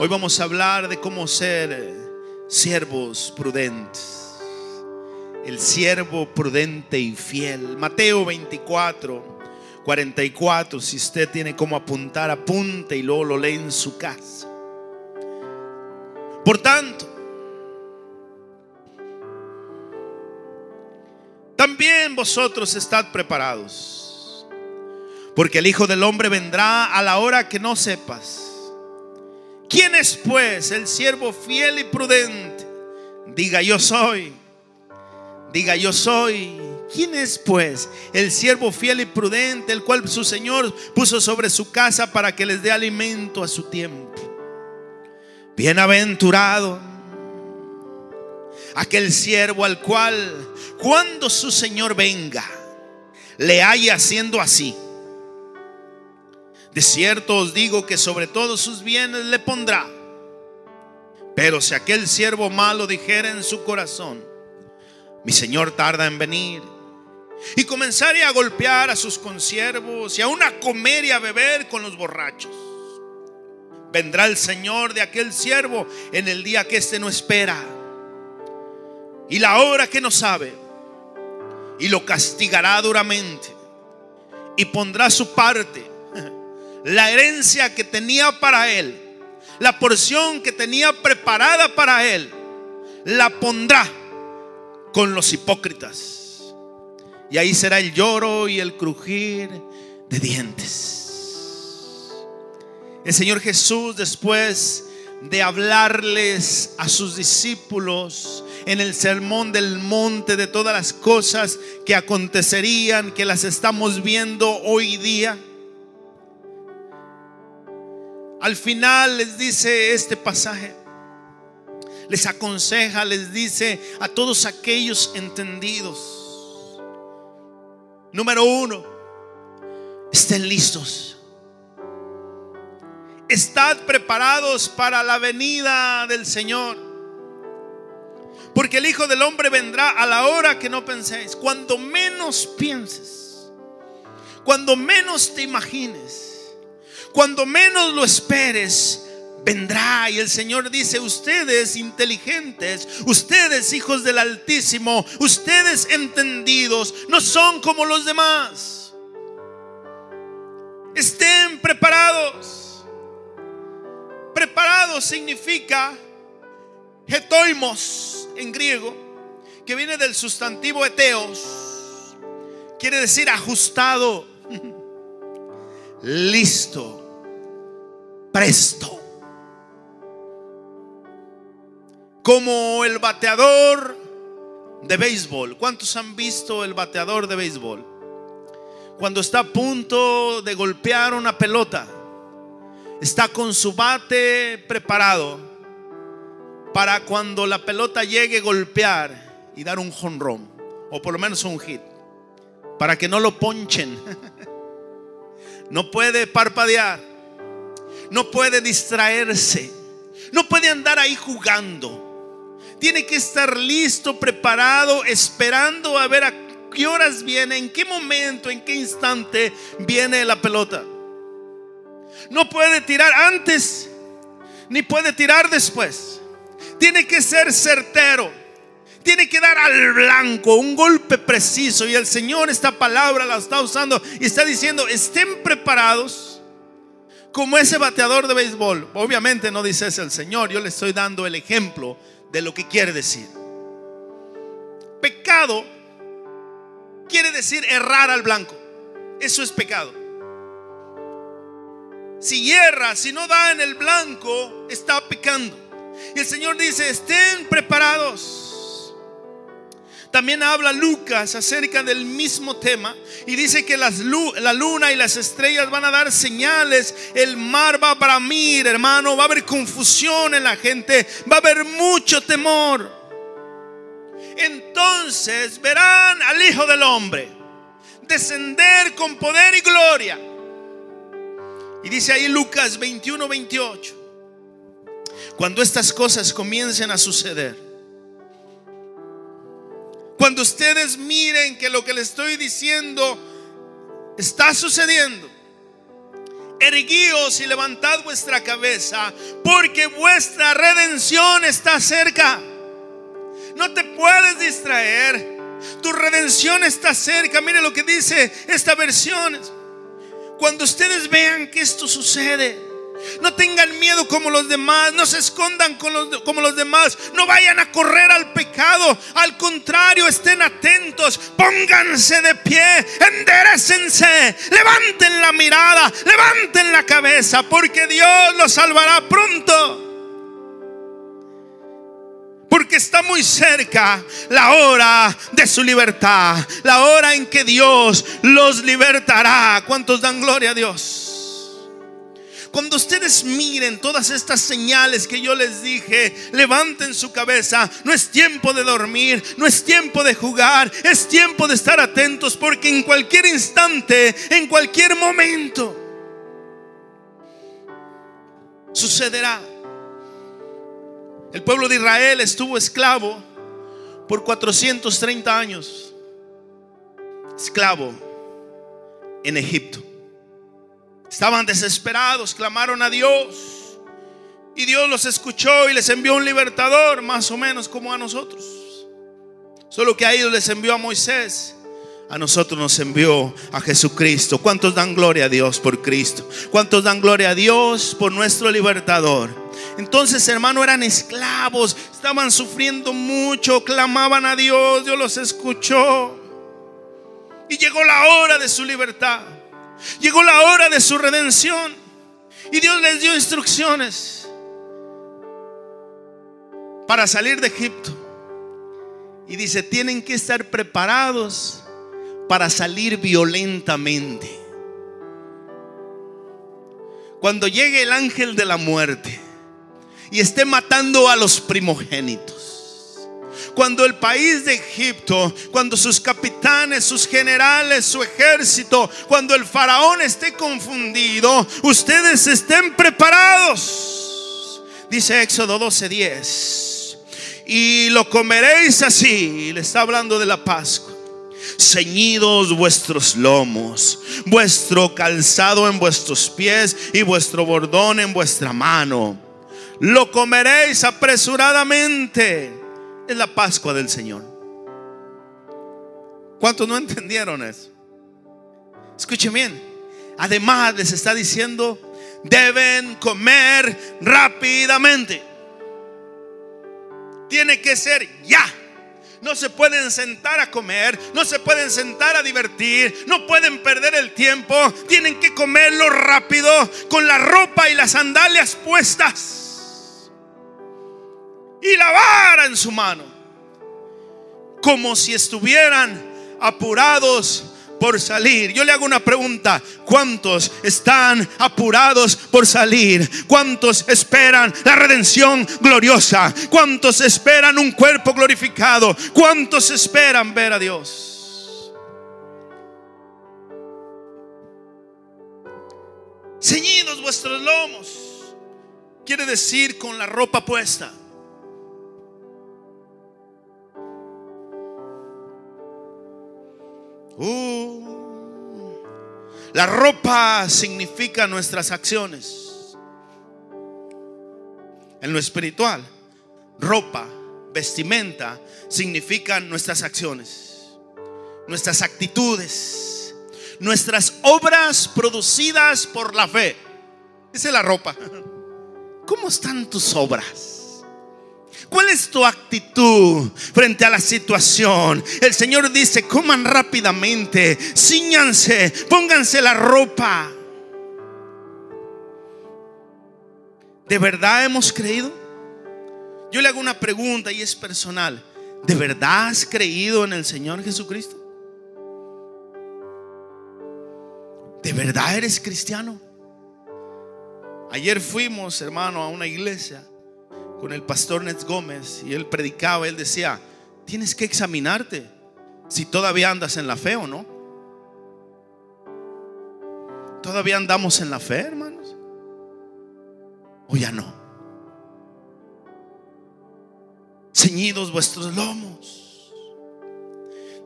Hoy vamos a hablar de cómo ser siervos prudentes. El siervo prudente y fiel. Mateo 24, 44. Si usted tiene como apuntar, apunte y luego lo lee en su casa. Por tanto, también vosotros estad preparados, porque el Hijo del Hombre vendrá a la hora que no sepas. ¿Quién es pues el siervo fiel y prudente? Diga yo soy. Diga yo soy. ¿Quién es pues el siervo fiel y prudente, el cual su Señor puso sobre su casa para que les dé alimento a su tiempo? Bienaventurado aquel siervo al cual cuando su Señor venga le haya haciendo así. De cierto os digo que sobre todos sus bienes le pondrá. Pero si aquel siervo malo dijera en su corazón, mi Señor tarda en venir, y comenzare a golpear a sus consiervos y aún a comer y a beber con los borrachos, vendrá el Señor de aquel siervo en el día que éste no espera y la hora que no sabe, y lo castigará duramente y pondrá su parte, la herencia que tenía para él, la porción que tenía preparada para él, la pondrá con los hipócritas. Y ahí será el lloro y el crujir de dientes. El Señor Jesús después de hablarles a sus discípulos en el sermón del monte de todas las cosas que acontecerían, que las estamos viendo hoy día. Al final les dice este pasaje, les aconseja, les dice a todos aquellos entendidos. Número uno, estén listos. Estad preparados para la venida del Señor. Porque el Hijo del Hombre vendrá a la hora que no penséis. Cuando menos pienses. Cuando menos te imagines. Cuando menos lo esperes. Vendrá y el Señor dice, ustedes inteligentes, ustedes hijos del Altísimo, ustedes entendidos, no son como los demás. Estén preparados. Preparado significa getoimos en griego, que viene del sustantivo eteos, quiere decir ajustado, listo, presto. Como el bateador de béisbol. ¿Cuántos han visto el bateador de béisbol? Cuando está a punto de golpear una pelota está con su bate preparado para cuando la pelota llegue golpear y dar un jonrón o por lo menos un hit para que no lo ponchen. No puede parpadear, no puede distraerse, no puede andar ahí jugando. Tiene que estar listo, preparado, esperando a ver a qué horas viene, en qué momento, en qué instante viene la pelota. No puede tirar antes, ni puede tirar después. Tiene que ser certero. Tiene que dar al blanco un golpe preciso. Y el Señor esta palabra la está usando y está diciendo, estén preparados como ese bateador de béisbol. Obviamente no dice ese el Señor. Yo le estoy dando el ejemplo de lo que quiere decir. Pecado quiere decir errar al blanco. Eso es pecado. Si hierra, si no da en el blanco, está pecando. Y el Señor dice, estén preparados. También habla Lucas acerca del mismo tema y dice que las, la luna y las estrellas van a dar señales, el mar va a bramir, hermano, va a haber confusión en la gente, va a haber mucho temor. Entonces verán al Hijo del Hombre descender con poder y gloria y dice ahí Lucas 21, 28. Cuando estas cosas comiencen a suceder. Cuando ustedes miren que lo que le estoy diciendo está sucediendo. erguíos y levantad vuestra cabeza, porque vuestra redención está cerca. No te puedes distraer. Tu redención está cerca. Mire lo que dice esta versión. Cuando ustedes vean que esto sucede, no tengan miedo como los demás, no se escondan como los demás, no vayan a correr al pecado, al contrario, estén atentos, pónganse de pie, enderecense, levanten la mirada, levanten la cabeza, porque Dios los salvará pronto. Porque está muy cerca la hora de su libertad, la hora en que Dios los libertará. ¿Cuántos dan gloria a Dios? Cuando ustedes miren todas estas señales que yo les dije, levanten su cabeza. No es tiempo de dormir, no es tiempo de jugar, es tiempo de estar atentos porque en cualquier instante, en cualquier momento, sucederá. El pueblo de Israel estuvo esclavo por 430 años. Esclavo en Egipto. Estaban desesperados, clamaron a Dios. Y Dios los escuchó y les envió un libertador, más o menos como a nosotros. Solo que a ellos les envió a Moisés. A nosotros nos envió a Jesucristo. ¿Cuántos dan gloria a Dios por Cristo? ¿Cuántos dan gloria a Dios por nuestro libertador? Entonces, hermano, eran esclavos, estaban sufriendo mucho, clamaban a Dios, Dios los escuchó. Y llegó la hora de su libertad. Llegó la hora de su redención. Y Dios les dio instrucciones para salir de Egipto. Y dice, tienen que estar preparados para salir violentamente. Cuando llegue el ángel de la muerte y esté matando a los primogénitos cuando el país de Egipto, cuando sus capitanes, sus generales, su ejército, cuando el faraón esté confundido, ustedes estén preparados. Dice Éxodo 12:10. Y lo comeréis así. Le está hablando de la Pascua ceñidos vuestros lomos, vuestro calzado en vuestros pies y vuestro bordón en vuestra mano. Lo comeréis apresuradamente es la Pascua del Señor. ¿Cuántos no entendieron eso? Escuchen bien. Además les está diciendo, deben comer rápidamente. Tiene que ser ya. No se pueden sentar a comer, no se pueden sentar a divertir, no pueden perder el tiempo. Tienen que comerlo rápido con la ropa y las sandalias puestas y la vara en su mano, como si estuvieran apurados por salir. Yo le hago una pregunta. ¿Cuántos están apurados por salir? ¿Cuántos esperan la redención gloriosa? ¿Cuántos esperan un cuerpo glorificado? ¿Cuántos esperan ver a Dios? Ceñidos vuestros lomos. Quiere decir con la ropa puesta. Uh. la ropa significa nuestras acciones. En lo espiritual, ropa, vestimenta, significan nuestras acciones, nuestras actitudes, nuestras obras producidas por la fe. Es la ropa. ¿Cómo están tus obras? ¿Cuál es tu actitud frente a la situación? El Señor dice, coman rápidamente, ciñanse, pónganse la ropa. ¿De verdad hemos creído? Yo le hago una pregunta y es personal. ¿De verdad has creído en el Señor Jesucristo? ¿De verdad eres cristiano? Ayer fuimos, hermano, a una iglesia con el pastor Nets Gómez y él predicaba, él decía, tienes que examinarte si todavía andas en la fe o no. ¿Todavía andamos en la fe, hermanos? ¿O ya no? Ceñidos vuestros lomos.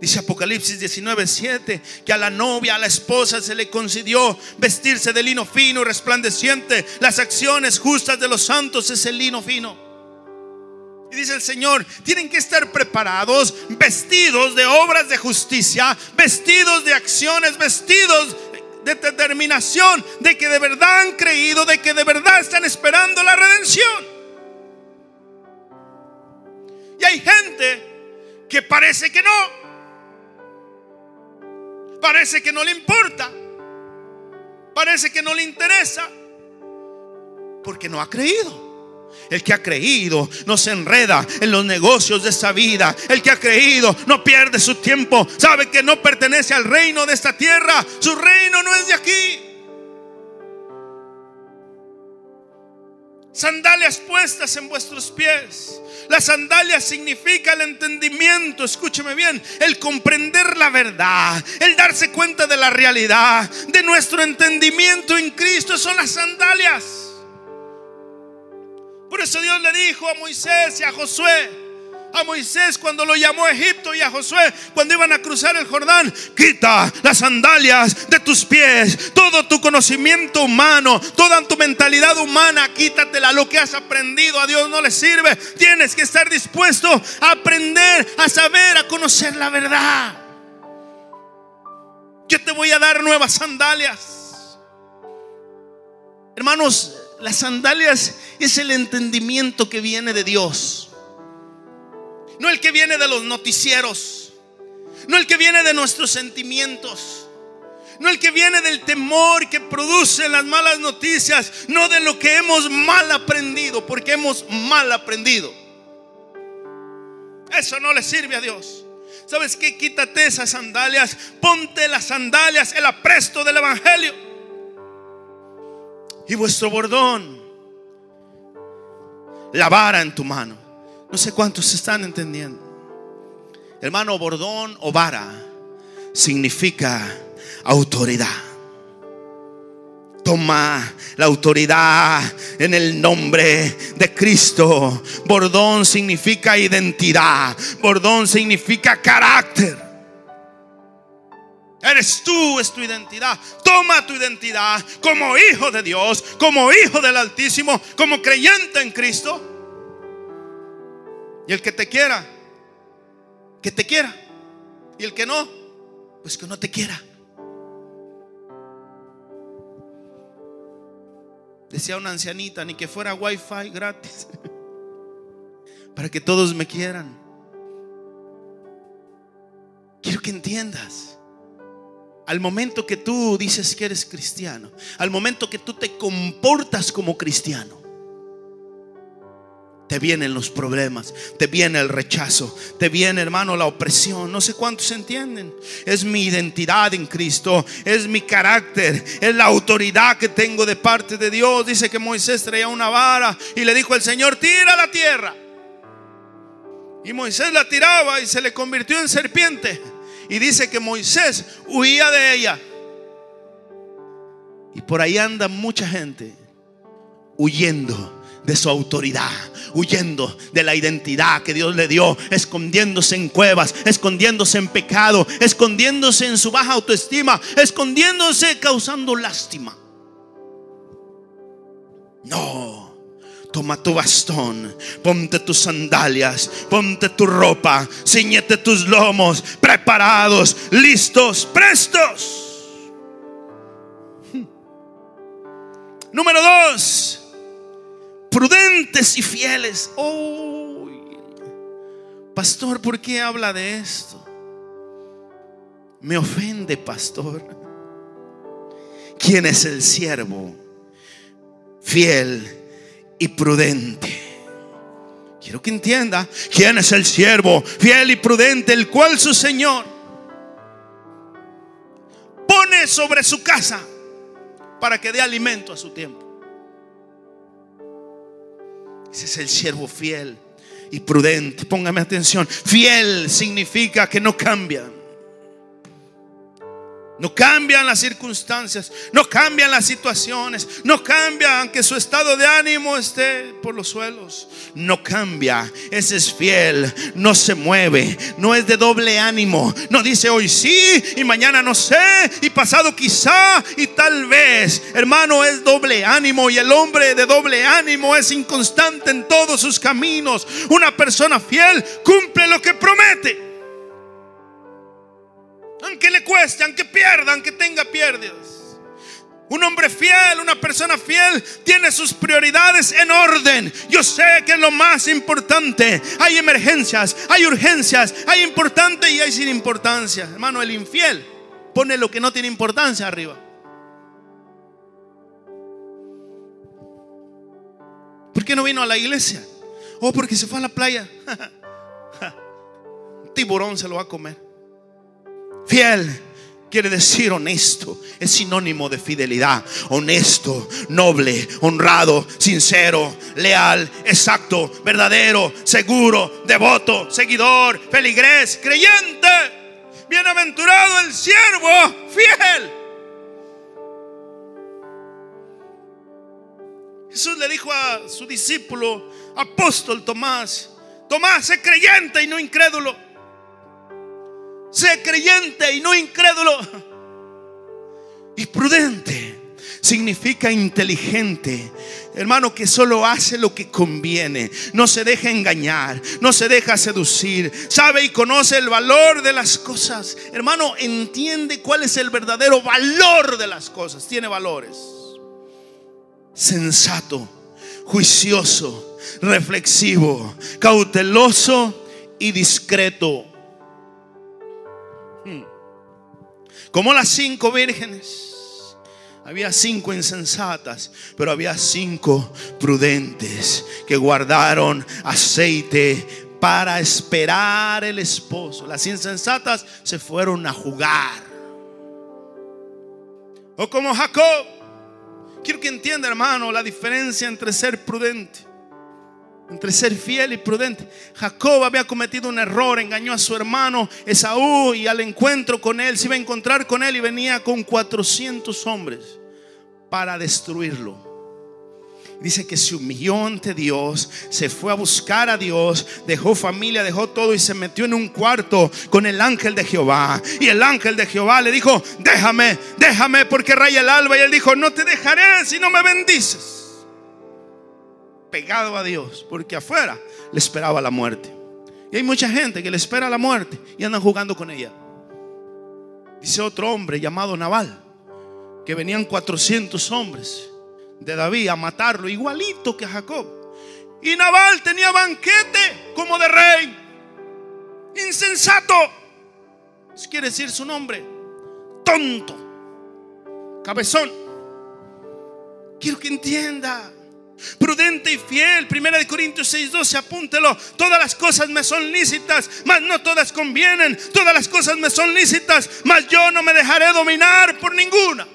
Dice Apocalipsis 19, 7, que a la novia, a la esposa se le concedió vestirse de lino fino resplandeciente. Las acciones justas de los santos es el lino fino. Y dice el Señor, tienen que estar preparados, vestidos de obras de justicia, vestidos de acciones, vestidos de determinación, de que de verdad han creído, de que de verdad están esperando la redención. Y hay gente que parece que no parece que no le importa, parece que no le interesa, porque no ha creído. El que ha creído no se enreda en los negocios de esta vida. El que ha creído no pierde su tiempo. Sabe que no pertenece al reino de esta tierra. Su reino no es de aquí. Sandalias puestas en vuestros pies. La sandalia significa el entendimiento, escúcheme bien, el comprender la verdad, el darse cuenta de la realidad, de nuestro entendimiento en Cristo. Son las sandalias. Por eso Dios le dijo a Moisés y a Josué, a Moisés cuando lo llamó a Egipto y a Josué cuando iban a cruzar el Jordán. Quita las sandalias de tus pies, todo tu conocimiento humano, toda tu mentalidad humana, quítatela. Lo que has aprendido a Dios no le sirve. Tienes que estar dispuesto a aprender, a saber, a conocer la verdad. Yo te voy a dar nuevas sandalias. Hermanos, las sandalias es el entendimiento que viene de Dios. No el que viene de los noticieros. No el que viene de nuestros sentimientos. No el que viene del temor que produce las malas noticias. No de lo que hemos mal aprendido. Porque hemos mal aprendido. Eso no le sirve a Dios. ¿Sabes qué? Quítate esas sandalias. Ponte las sandalias, el apresto del Evangelio. Y vuestro bordón. La vara en tu mano. No sé cuántos están entendiendo. Hermano, bordón o vara significa autoridad. Toma la autoridad en el nombre de Cristo. Bordón significa identidad. Bordón significa carácter. Eres tú, es tu identidad. Toma tu identidad como hijo de Dios, como hijo del Altísimo, como creyente en Cristo. Y el que te quiera, que te quiera. Y el que no, pues que no te quiera. Decía una ancianita, ni que fuera wifi gratis, para que todos me quieran. Quiero que entiendas. Al momento que tú dices que eres cristiano, al momento que tú te comportas como cristiano, te vienen los problemas, te viene el rechazo, te viene, hermano, la opresión. No sé cuántos entienden. Es mi identidad en Cristo, es mi carácter, es la autoridad que tengo de parte de Dios. Dice que Moisés traía una vara y le dijo el Señor, tira la tierra. Y Moisés la tiraba y se le convirtió en serpiente. Y dice que Moisés huía de ella. Y por ahí anda mucha gente huyendo de su autoridad, huyendo de la identidad que Dios le dio, escondiéndose en cuevas, escondiéndose en pecado, escondiéndose en su baja autoestima, escondiéndose causando lástima. No. Toma tu bastón, ponte tus sandalias, ponte tu ropa, ciñete tus lomos, preparados, listos, prestos. Número dos, prudentes y fieles. Oh, pastor, ¿por qué habla de esto? Me ofende, pastor. ¿Quién es el siervo? Fiel y prudente. Quiero que entienda quién es el siervo fiel y prudente, el cual su Señor pone sobre su casa para que dé alimento a su tiempo. Ese es el siervo fiel y prudente. Póngame atención. Fiel significa que no cambia. No cambian las circunstancias, no cambian las situaciones, no cambia aunque su estado de ánimo esté por los suelos. No cambia, ese es fiel, no se mueve, no es de doble ánimo. No dice hoy sí y mañana no sé y pasado quizá y tal vez. Hermano, es doble ánimo y el hombre de doble ánimo es inconstante en todos sus caminos. Una persona fiel cumple lo que promete. Aunque le cueste, aunque pierda, aunque tenga pérdidas. Un hombre fiel, una persona fiel, tiene sus prioridades en orden. Yo sé que es lo más importante. Hay emergencias, hay urgencias, hay importante y hay sin importancia. Hermano, el infiel pone lo que no tiene importancia arriba. ¿Por qué no vino a la iglesia? Oh, porque se fue a la playa. tiburón se lo va a comer. Fiel quiere decir honesto. Es sinónimo de fidelidad. Honesto, noble, honrado, sincero, leal, exacto, verdadero, seguro, devoto, seguidor, feligrés, creyente. Bienaventurado el siervo, fiel. Jesús le dijo a su discípulo, apóstol Tomás, Tomás, sé creyente y no incrédulo. Sé creyente y no incrédulo. Y prudente significa inteligente. Hermano, que solo hace lo que conviene. No se deja engañar. No se deja seducir. Sabe y conoce el valor de las cosas. Hermano, entiende cuál es el verdadero valor de las cosas. Tiene valores. Sensato, juicioso, reflexivo, cauteloso y discreto. Como las cinco vírgenes. Había cinco insensatas, pero había cinco prudentes que guardaron aceite para esperar el esposo. Las insensatas se fueron a jugar. O como Jacob. Quiero que entienda, hermano, la diferencia entre ser prudente entre ser fiel y prudente. Jacob había cometido un error, engañó a su hermano Esaú y al encuentro con él se iba a encontrar con él y venía con 400 hombres para destruirlo. Dice que se humilló ante Dios, se fue a buscar a Dios, dejó familia, dejó todo y se metió en un cuarto con el ángel de Jehová. Y el ángel de Jehová le dijo, déjame, déjame porque raya el alba. Y él dijo, no te dejaré si no me bendices pegado a Dios, porque afuera le esperaba la muerte. Y hay mucha gente que le espera la muerte y andan jugando con ella. Dice otro hombre llamado Naval, que venían 400 hombres de David a matarlo, igualito que Jacob. Y Naval tenía banquete como de rey. Insensato. ¿Qué quiere decir su nombre? Tonto. Cabezón. Quiero que entienda prudente y fiel. Primera de Corintios 6:12, apúntelo. Todas las cosas me son lícitas, mas no todas convienen. Todas las cosas me son lícitas, mas yo no me dejaré dominar por ninguna.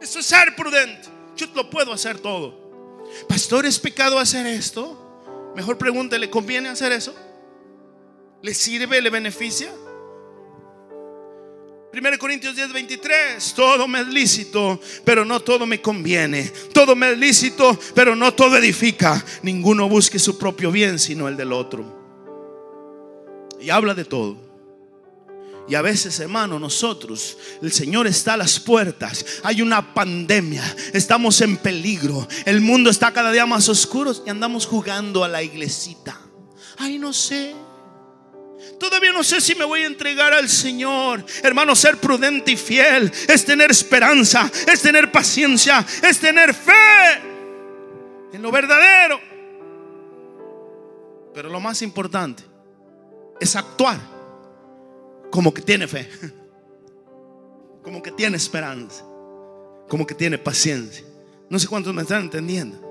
Eso es ser prudente. Yo lo puedo hacer todo. Pastor, ¿es pecado hacer esto? Mejor pregúntele, ¿conviene hacer eso? ¿Le sirve, le beneficia? 1 Corintios 10, 23, todo me es lícito, pero no todo me conviene. Todo me es lícito, pero no todo edifica. Ninguno busque su propio bien, sino el del otro. Y habla de todo. Y a veces, hermano, nosotros, el Señor está a las puertas. Hay una pandemia. Estamos en peligro. El mundo está cada día más oscuro y andamos jugando a la iglesita. Ay, no sé. Todavía no sé si me voy a entregar al Señor. Hermano, ser prudente y fiel es tener esperanza, es tener paciencia, es tener fe en lo verdadero. Pero lo más importante es actuar como que tiene fe, como que tiene esperanza, como que tiene paciencia. No sé cuántos me están entendiendo.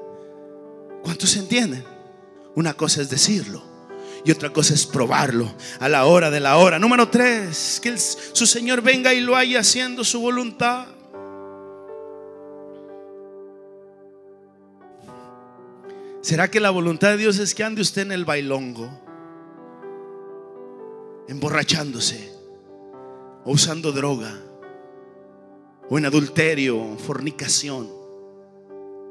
¿Cuántos entienden? Una cosa es decirlo y otra cosa es probarlo a la hora de la hora. Número tres, que su Señor venga y lo haya haciendo su voluntad. ¿Será que la voluntad de Dios es que ande usted en el bailongo, emborrachándose o usando droga o en adulterio, fornicación,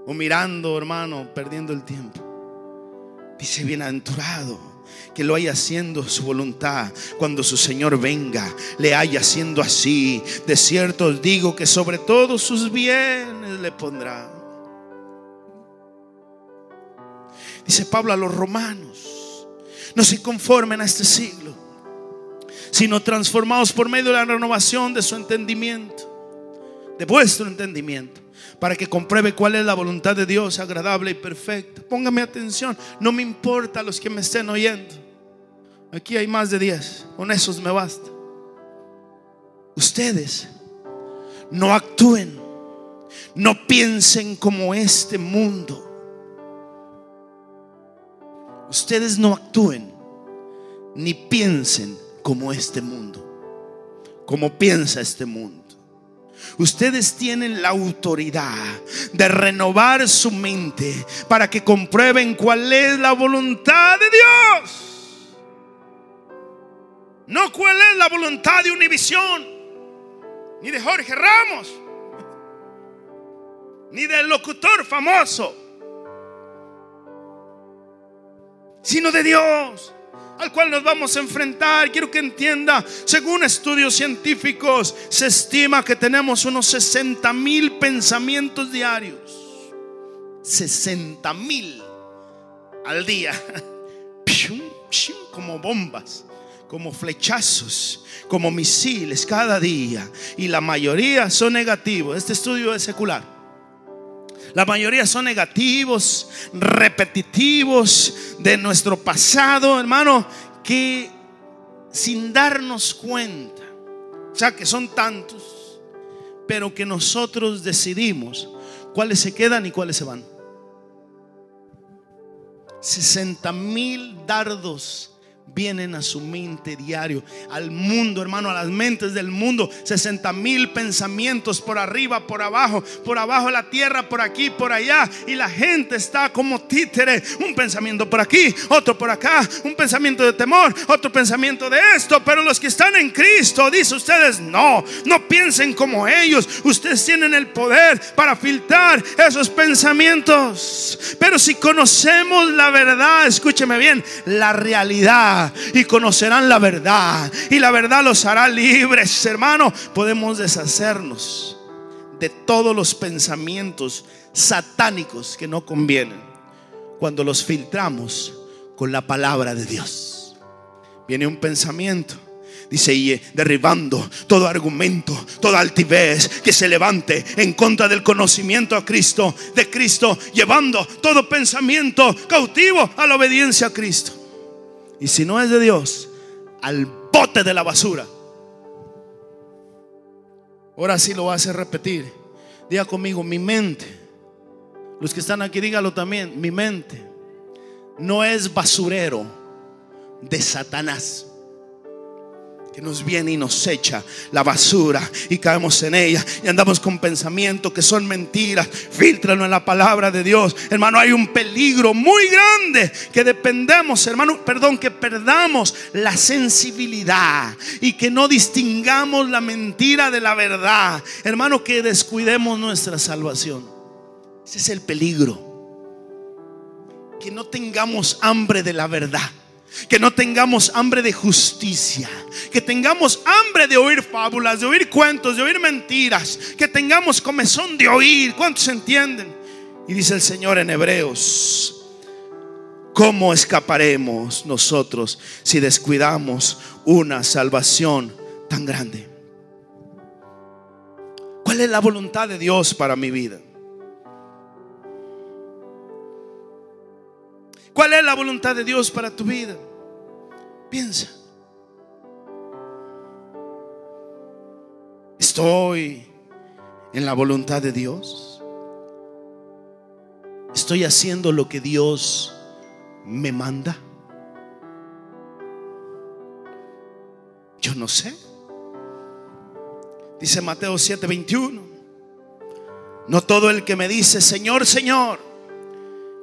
o mirando, hermano, perdiendo el tiempo. Dice, bienaventurado que lo haya haciendo su voluntad cuando su Señor venga, le haya haciendo así. De cierto os digo que sobre todos sus bienes le pondrá. Dice Pablo a los romanos, no se conformen a este siglo, sino transformados por medio de la renovación de su entendimiento de vuestro entendimiento, para que compruebe cuál es la voluntad de Dios agradable y perfecta. Póngame atención, no me importa los que me estén oyendo. Aquí hay más de 10, con esos me basta. Ustedes no actúen, no piensen como este mundo. Ustedes no actúen ni piensen como este mundo, como piensa este mundo. Ustedes tienen la autoridad de renovar su mente para que comprueben cuál es la voluntad de Dios. No cuál es la voluntad de Univisión, ni de Jorge Ramos, ni del locutor famoso, sino de Dios al cual nos vamos a enfrentar. Quiero que entienda, según estudios científicos, se estima que tenemos unos 60 mil pensamientos diarios. 60 mil al día. Como bombas, como flechazos, como misiles cada día. Y la mayoría son negativos. Este estudio es secular. La mayoría son negativos, repetitivos de nuestro pasado, hermano, que sin darnos cuenta, sea que son tantos, pero que nosotros decidimos cuáles se quedan y cuáles se van. 60 mil dardos vienen a su mente diario, al mundo, hermano, a las mentes del mundo. 60 mil pensamientos por arriba, por abajo, por abajo de la tierra, por aquí, por allá. Y la gente está como títere. Un pensamiento por aquí, otro por acá, un pensamiento de temor, otro pensamiento de esto. Pero los que están en Cristo, dice ustedes, no, no piensen como ellos. Ustedes tienen el poder para filtrar esos pensamientos. Pero si conocemos la verdad, escúcheme bien, la realidad y conocerán la verdad y la verdad los hará libres, hermano. Podemos deshacernos de todos los pensamientos satánicos que no convienen cuando los filtramos con la palabra de Dios. Viene un pensamiento dice, y derribando todo argumento, toda altivez que se levante en contra del conocimiento a Cristo, de Cristo, llevando todo pensamiento cautivo a la obediencia a Cristo. Y si no es de Dios, al bote de la basura. Ahora sí lo va a hacer repetir. Diga conmigo, mi mente. Los que están aquí, dígalo también. Mi mente no es basurero de Satanás nos viene y nos echa la basura y caemos en ella y andamos con pensamientos que son mentiras. Filtralo en la palabra de Dios. Hermano, hay un peligro muy grande que dependemos, hermano, perdón, que perdamos la sensibilidad y que no distingamos la mentira de la verdad. Hermano, que descuidemos nuestra salvación. Ese es el peligro. Que no tengamos hambre de la verdad que no tengamos hambre de justicia. Que tengamos hambre de oír fábulas, de oír cuentos, de oír mentiras. Que tengamos comezón de oír. ¿Cuántos entienden? Y dice el Señor en Hebreos. ¿Cómo escaparemos nosotros si descuidamos una salvación tan grande? ¿Cuál es la voluntad de Dios para mi vida? La voluntad de Dios para tu vida? Piensa. ¿Estoy en la voluntad de Dios? ¿Estoy haciendo lo que Dios me manda? Yo no sé. Dice Mateo 7:21. No todo el que me dice, Señor, Señor,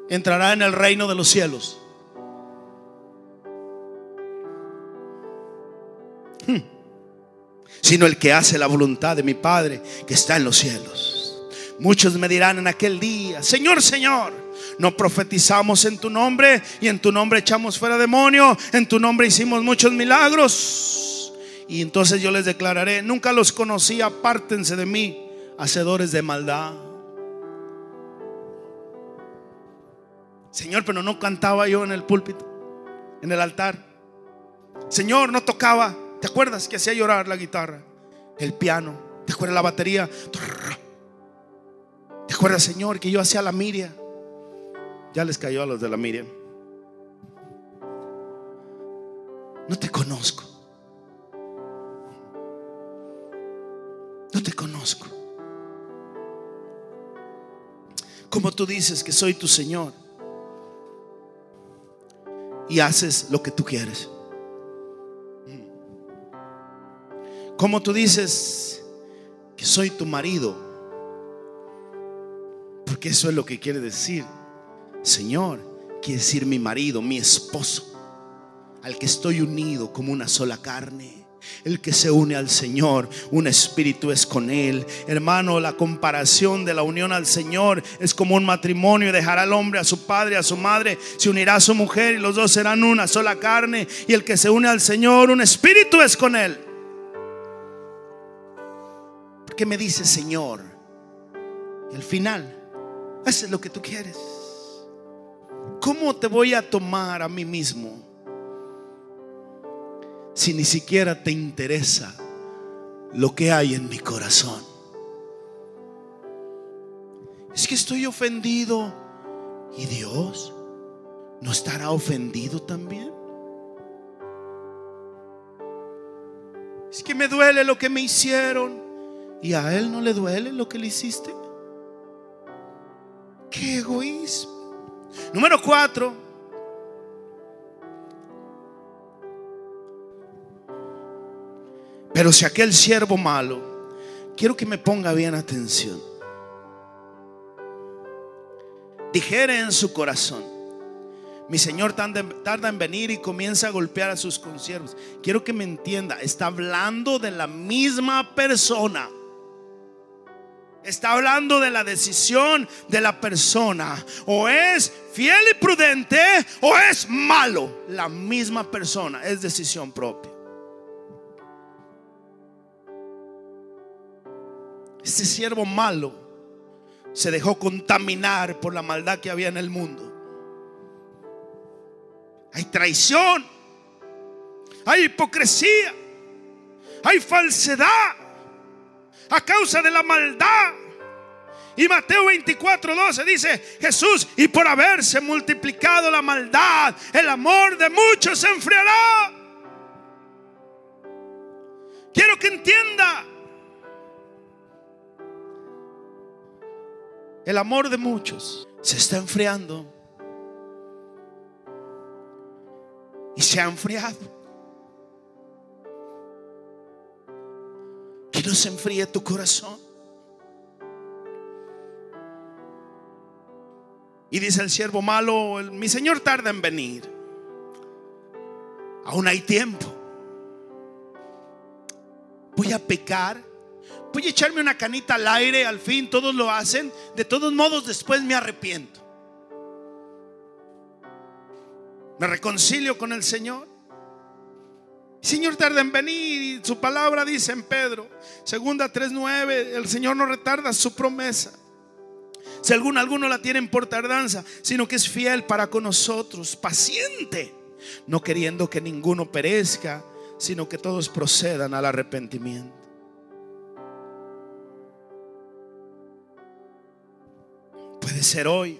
entrará en el reino de los cielos. Hmm. sino el que hace la voluntad de mi Padre que está en los cielos. Muchos me dirán en aquel día, Señor, Señor, no profetizamos en tu nombre y en tu nombre echamos fuera demonio, en tu nombre hicimos muchos milagros. Y entonces yo les declararé, nunca los conocí, apártense de mí, hacedores de maldad. Señor, pero no cantaba yo en el púlpito, en el altar. Señor, no tocaba. ¿Te acuerdas que hacía llorar la guitarra? El piano. ¿Te acuerdas la batería? ¿Te acuerdas, Señor, que yo hacía la miria? Ya les cayó a los de la miria. No te conozco. No te conozco. Como tú dices que soy tu Señor y haces lo que tú quieres. Como tú dices que soy tu marido, porque eso es lo que quiere decir. Señor, quiere decir mi marido, mi esposo, al que estoy unido como una sola carne. El que se une al Señor, un espíritu es con Él. Hermano, la comparación de la unión al Señor es como un matrimonio. Dejará al hombre a su padre, a su madre, se unirá a su mujer y los dos serán una sola carne. Y el que se une al Señor, un espíritu es con Él. ¿Qué me dice Señor? Y al final, haces lo que tú quieres. ¿Cómo te voy a tomar a mí mismo si ni siquiera te interesa lo que hay en mi corazón? Es que estoy ofendido y Dios no estará ofendido también. Es que me duele lo que me hicieron. ¿Y a él no le duele lo que le hiciste? Qué egoísmo. Número cuatro. Pero si aquel siervo malo, quiero que me ponga bien atención, dijere en su corazón, mi Señor tarda en venir y comienza a golpear a sus conciervos. Quiero que me entienda, está hablando de la misma persona. Está hablando de la decisión de la persona. O es fiel y prudente o es malo. La misma persona es decisión propia. Este siervo malo se dejó contaminar por la maldad que había en el mundo. Hay traición, hay hipocresía, hay falsedad a causa de la maldad. Y Mateo 24, 12 dice, Jesús, y por haberse multiplicado la maldad, el amor de muchos se enfriará. Quiero que entienda, el amor de muchos se está enfriando. Y se ha enfriado. Que no se enfríe tu corazón. Y dice el siervo malo, mi señor tarda en venir. Aún hay tiempo. Voy a pecar. Voy a echarme una canita al aire. Al fin todos lo hacen. De todos modos después me arrepiento. Me reconcilio con el Señor. Señor tarda en venir. Su palabra dice en Pedro, segunda 3.9, el Señor no retarda su promesa. Si alguno, alguno la tienen por tardanza, sino que es fiel para con nosotros, paciente, no queriendo que ninguno perezca, sino que todos procedan al arrepentimiento. Puede ser hoy,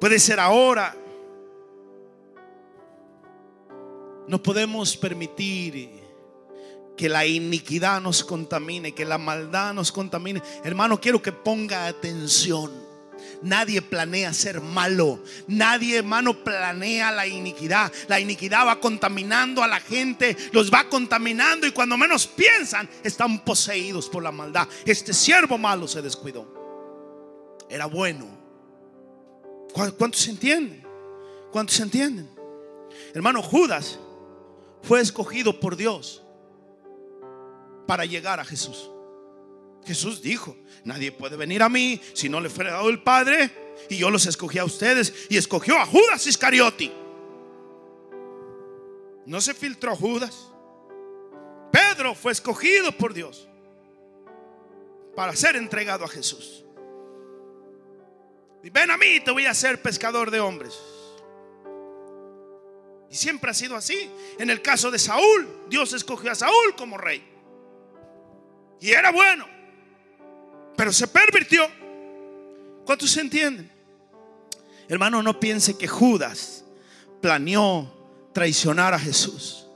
puede ser ahora. No podemos permitir que la iniquidad nos contamine, que la maldad nos contamine. Hermano, quiero que ponga atención. Nadie planea ser malo. Nadie, hermano, planea la iniquidad. La iniquidad va contaminando a la gente, los va contaminando y cuando menos piensan, están poseídos por la maldad. Este siervo malo se descuidó. Era bueno. ¿Cuántos se entienden? ¿Cuántos se entienden? Hermano, Judas fue escogido por Dios para llegar a Jesús. Jesús dijo, nadie puede venir a mí si no le fuera dado el Padre. Y yo los escogí a ustedes y escogió a Judas Iscariote. No se filtró Judas. Pedro fue escogido por Dios para ser entregado a Jesús. Ven a mí, te voy a hacer pescador de hombres. Y siempre ha sido así. En el caso de Saúl, Dios escogió a Saúl como rey. Y era bueno. Pero se pervirtió. ¿Cuántos se entienden? Hermano, no piense que Judas planeó traicionar a Jesús.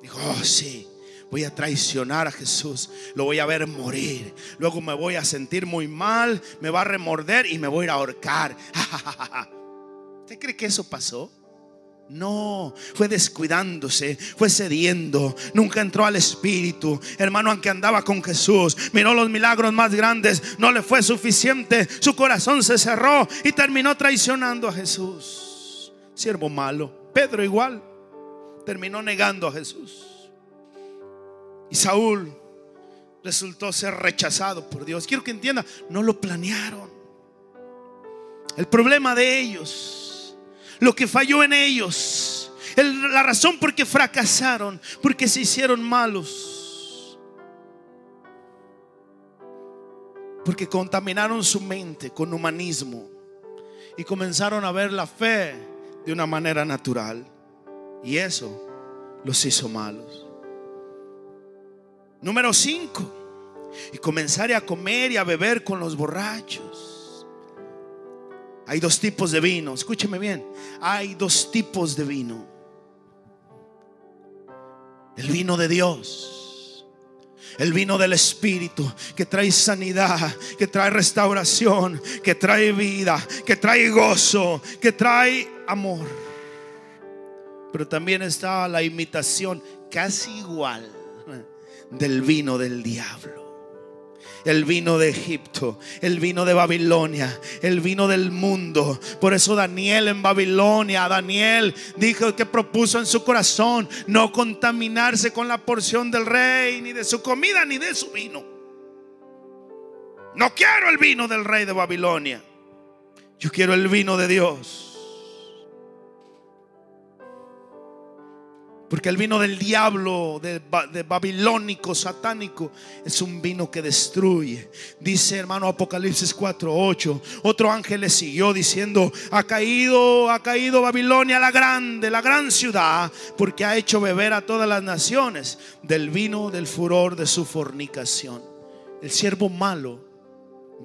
Dijo, oh sí, voy a traicionar a Jesús, lo voy a ver morir, luego me voy a sentir muy mal, me va a remorder y me voy a ir a ahorcar. ¿Usted cree que eso pasó? No, fue descuidándose, fue cediendo, nunca entró al Espíritu. Hermano, aunque andaba con Jesús, miró los milagros más grandes, no le fue suficiente, su corazón se cerró y terminó traicionando a Jesús. Siervo malo, Pedro igual, terminó negando a Jesús. Y Saúl resultó ser rechazado por Dios. Quiero que entienda, no lo planearon. El problema de ellos lo que falló en ellos, la razón por que fracasaron, porque se hicieron malos. Porque contaminaron su mente con humanismo y comenzaron a ver la fe de una manera natural. Y eso los hizo malos. Número 5. Y comenzar a comer y a beber con los borrachos. Hay dos tipos de vino. Escúcheme bien. Hay dos tipos de vino. El vino de Dios. El vino del Espíritu que trae sanidad, que trae restauración, que trae vida, que trae gozo, que trae amor. Pero también está la imitación casi igual del vino del diablo el vino de Egipto, el vino de Babilonia, el vino del mundo. Por eso Daniel en Babilonia, Daniel dijo que propuso en su corazón no contaminarse con la porción del rey, ni de su comida, ni de su vino. No quiero el vino del rey de Babilonia. Yo quiero el vino de Dios. Porque el vino del diablo, de, babilónico, satánico, es un vino que destruye. Dice hermano Apocalipsis 4:8. Otro ángel le siguió diciendo: Ha caído, ha caído Babilonia la grande, la gran ciudad, porque ha hecho beber a todas las naciones del vino del furor de su fornicación. El siervo malo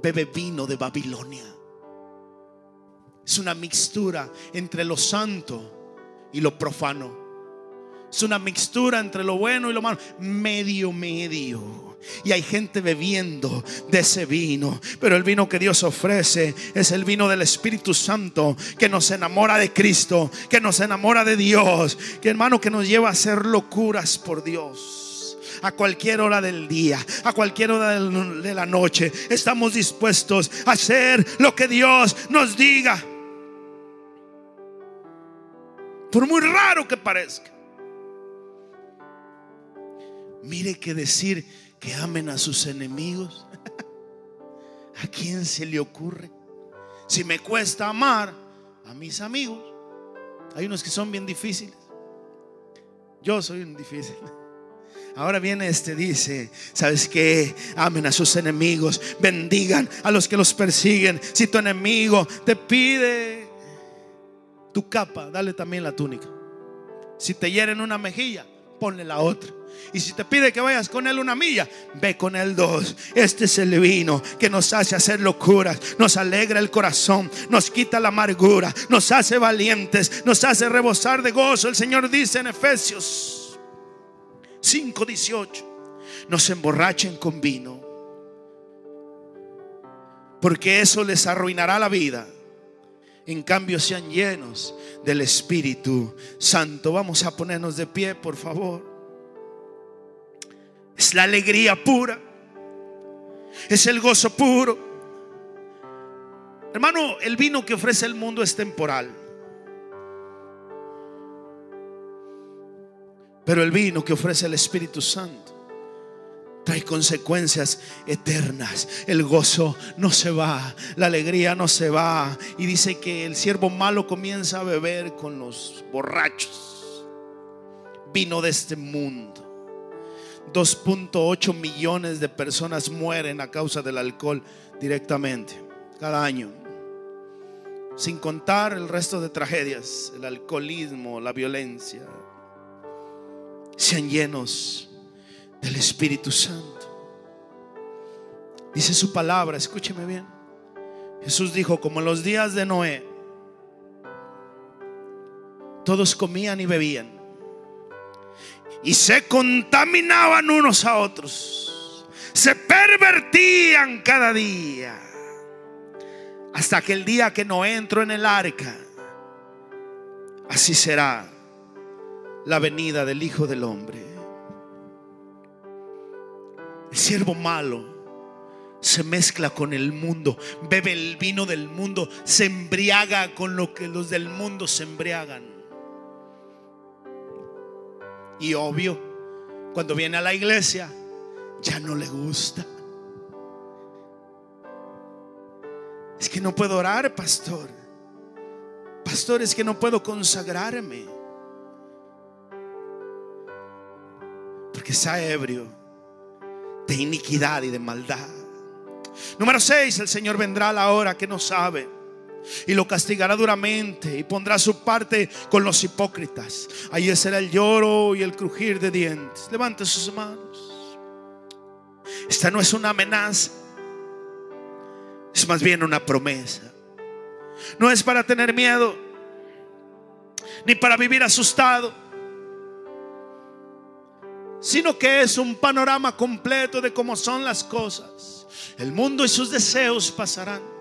bebe vino de Babilonia. Es una mixtura entre lo santo y lo profano. Es una mixtura entre lo bueno y lo malo. Medio, medio. Y hay gente bebiendo de ese vino. Pero el vino que Dios ofrece es el vino del Espíritu Santo que nos enamora de Cristo, que nos enamora de Dios, que hermano que nos lleva a hacer locuras por Dios. A cualquier hora del día, a cualquier hora de la noche, estamos dispuestos a hacer lo que Dios nos diga. Por muy raro que parezca. Mire que decir que amen a sus enemigos. ¿A quién se le ocurre? Si me cuesta amar a mis amigos, hay unos que son bien difíciles. Yo soy un difícil. Ahora viene este, dice, ¿sabes qué? Amen a sus enemigos, bendigan a los que los persiguen. Si tu enemigo te pide tu capa, dale también la túnica. Si te hieren una mejilla, ponle la otra. Y si te pide que vayas con Él una milla, ve con Él dos. Este es el vino que nos hace hacer locuras, nos alegra el corazón, nos quita la amargura, nos hace valientes, nos hace rebosar de gozo. El Señor dice en Efesios 5:18, nos emborrachen con vino, porque eso les arruinará la vida. En cambio, sean llenos del Espíritu Santo. Vamos a ponernos de pie, por favor. Es la alegría pura. Es el gozo puro. Hermano, el vino que ofrece el mundo es temporal. Pero el vino que ofrece el Espíritu Santo trae consecuencias eternas. El gozo no se va, la alegría no se va. Y dice que el siervo malo comienza a beber con los borrachos. Vino de este mundo. 2.8 millones de personas mueren a causa del alcohol directamente cada año. Sin contar el resto de tragedias, el alcoholismo, la violencia. Sean llenos del Espíritu Santo. Dice su palabra, escúcheme bien. Jesús dijo, como en los días de Noé, todos comían y bebían y se contaminaban unos a otros, se pervertían cada día, hasta que el día que no entro en el arca, así será la venida del Hijo del Hombre. El siervo malo se mezcla con el mundo, bebe el vino del mundo, se embriaga con lo que los del mundo se embriagan. Y obvio, cuando viene a la iglesia, ya no le gusta. Es que no puedo orar, pastor. Pastor, es que no puedo consagrarme. Porque está ebrio de iniquidad y de maldad. Número 6, el Señor vendrá a la hora que no sabe y lo castigará duramente y pondrá su parte con los hipócritas. Allí será el lloro y el crujir de dientes. Levante sus manos. Esta no es una amenaza, es más bien una promesa. No es para tener miedo, ni para vivir asustado, sino que es un panorama completo de cómo son las cosas. El mundo y sus deseos pasarán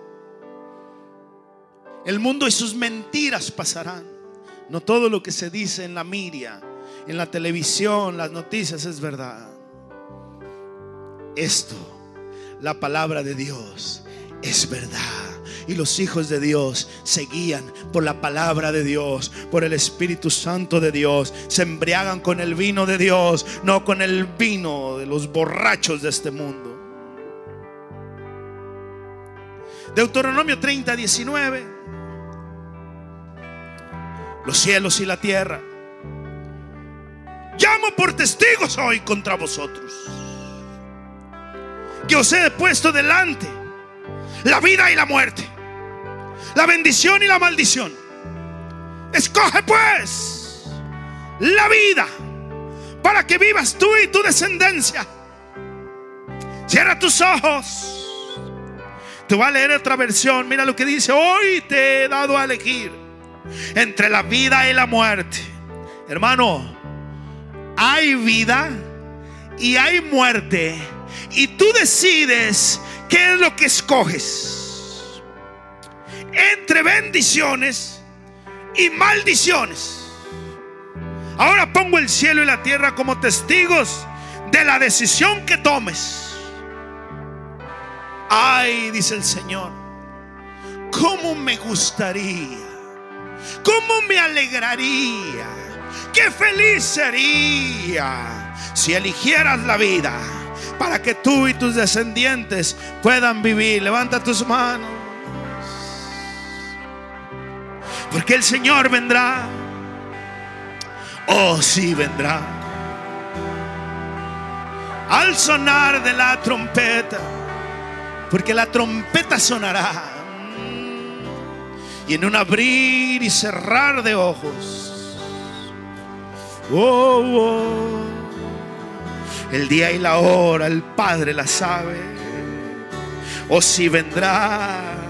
el mundo y sus mentiras pasarán. No todo lo que se dice en la miria, en la televisión, las noticias es verdad. Esto, la palabra de Dios, es verdad. Y los hijos de Dios se guían por la palabra de Dios, por el Espíritu Santo de Dios. Se embriagan con el vino de Dios, no con el vino de los borrachos de este mundo. Deuteronomio 30, 19 los cielos y la tierra. Llamo por testigos hoy contra vosotros. Que os he puesto delante la vida y la muerte, la bendición y la maldición. Escoge pues la vida para que vivas tú y tu descendencia. Cierra tus ojos. Te voy a leer otra versión. Mira lo que dice. Hoy te he dado a elegir entre la vida y la muerte. Hermano, hay vida y hay muerte. Y tú decides qué es lo que escoges. Entre bendiciones y maldiciones. Ahora pongo el cielo y la tierra como testigos de la decisión que tomes. Ay, dice el Señor, ¿cómo me gustaría ¿Cómo me alegraría? Qué feliz sería si eligieras la vida para que tú y tus descendientes puedan vivir. Levanta tus manos. Porque el Señor vendrá. Oh, sí vendrá. Al sonar de la trompeta. Porque la trompeta sonará y en un abrir y cerrar de ojos. Oh, oh, el día y la hora el Padre la sabe. O si vendrá.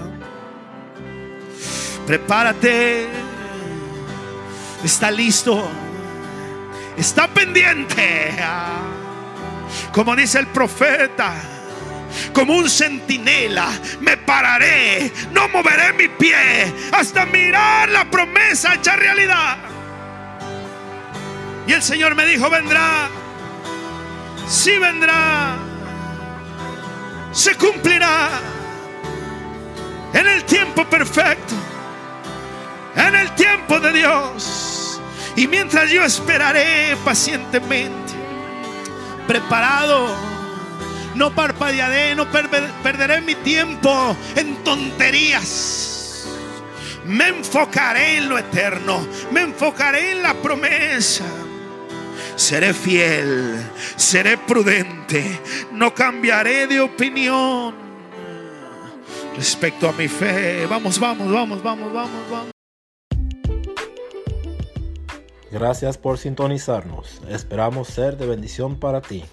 Prepárate. Está listo. Está pendiente. Como dice el profeta como un centinela, me pararé, no moveré mi pie hasta mirar la promesa hecha realidad. Y el Señor me dijo, vendrá, sí vendrá, se cumplirá en el tiempo perfecto, en el tiempo de Dios. Y mientras yo esperaré pacientemente, preparado, no parpadearé, no perderé mi tiempo en tonterías. Me enfocaré en lo eterno, me enfocaré en la promesa. Seré fiel, seré prudente, no cambiaré de opinión respecto a mi fe. Vamos, vamos, vamos, vamos, vamos, vamos. Gracias por sintonizarnos. Esperamos ser de bendición para ti.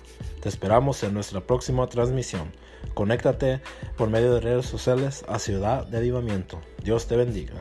Te esperamos en nuestra próxima transmisión. Conéctate por medio de redes sociales a Ciudad de Avivamiento. Dios te bendiga.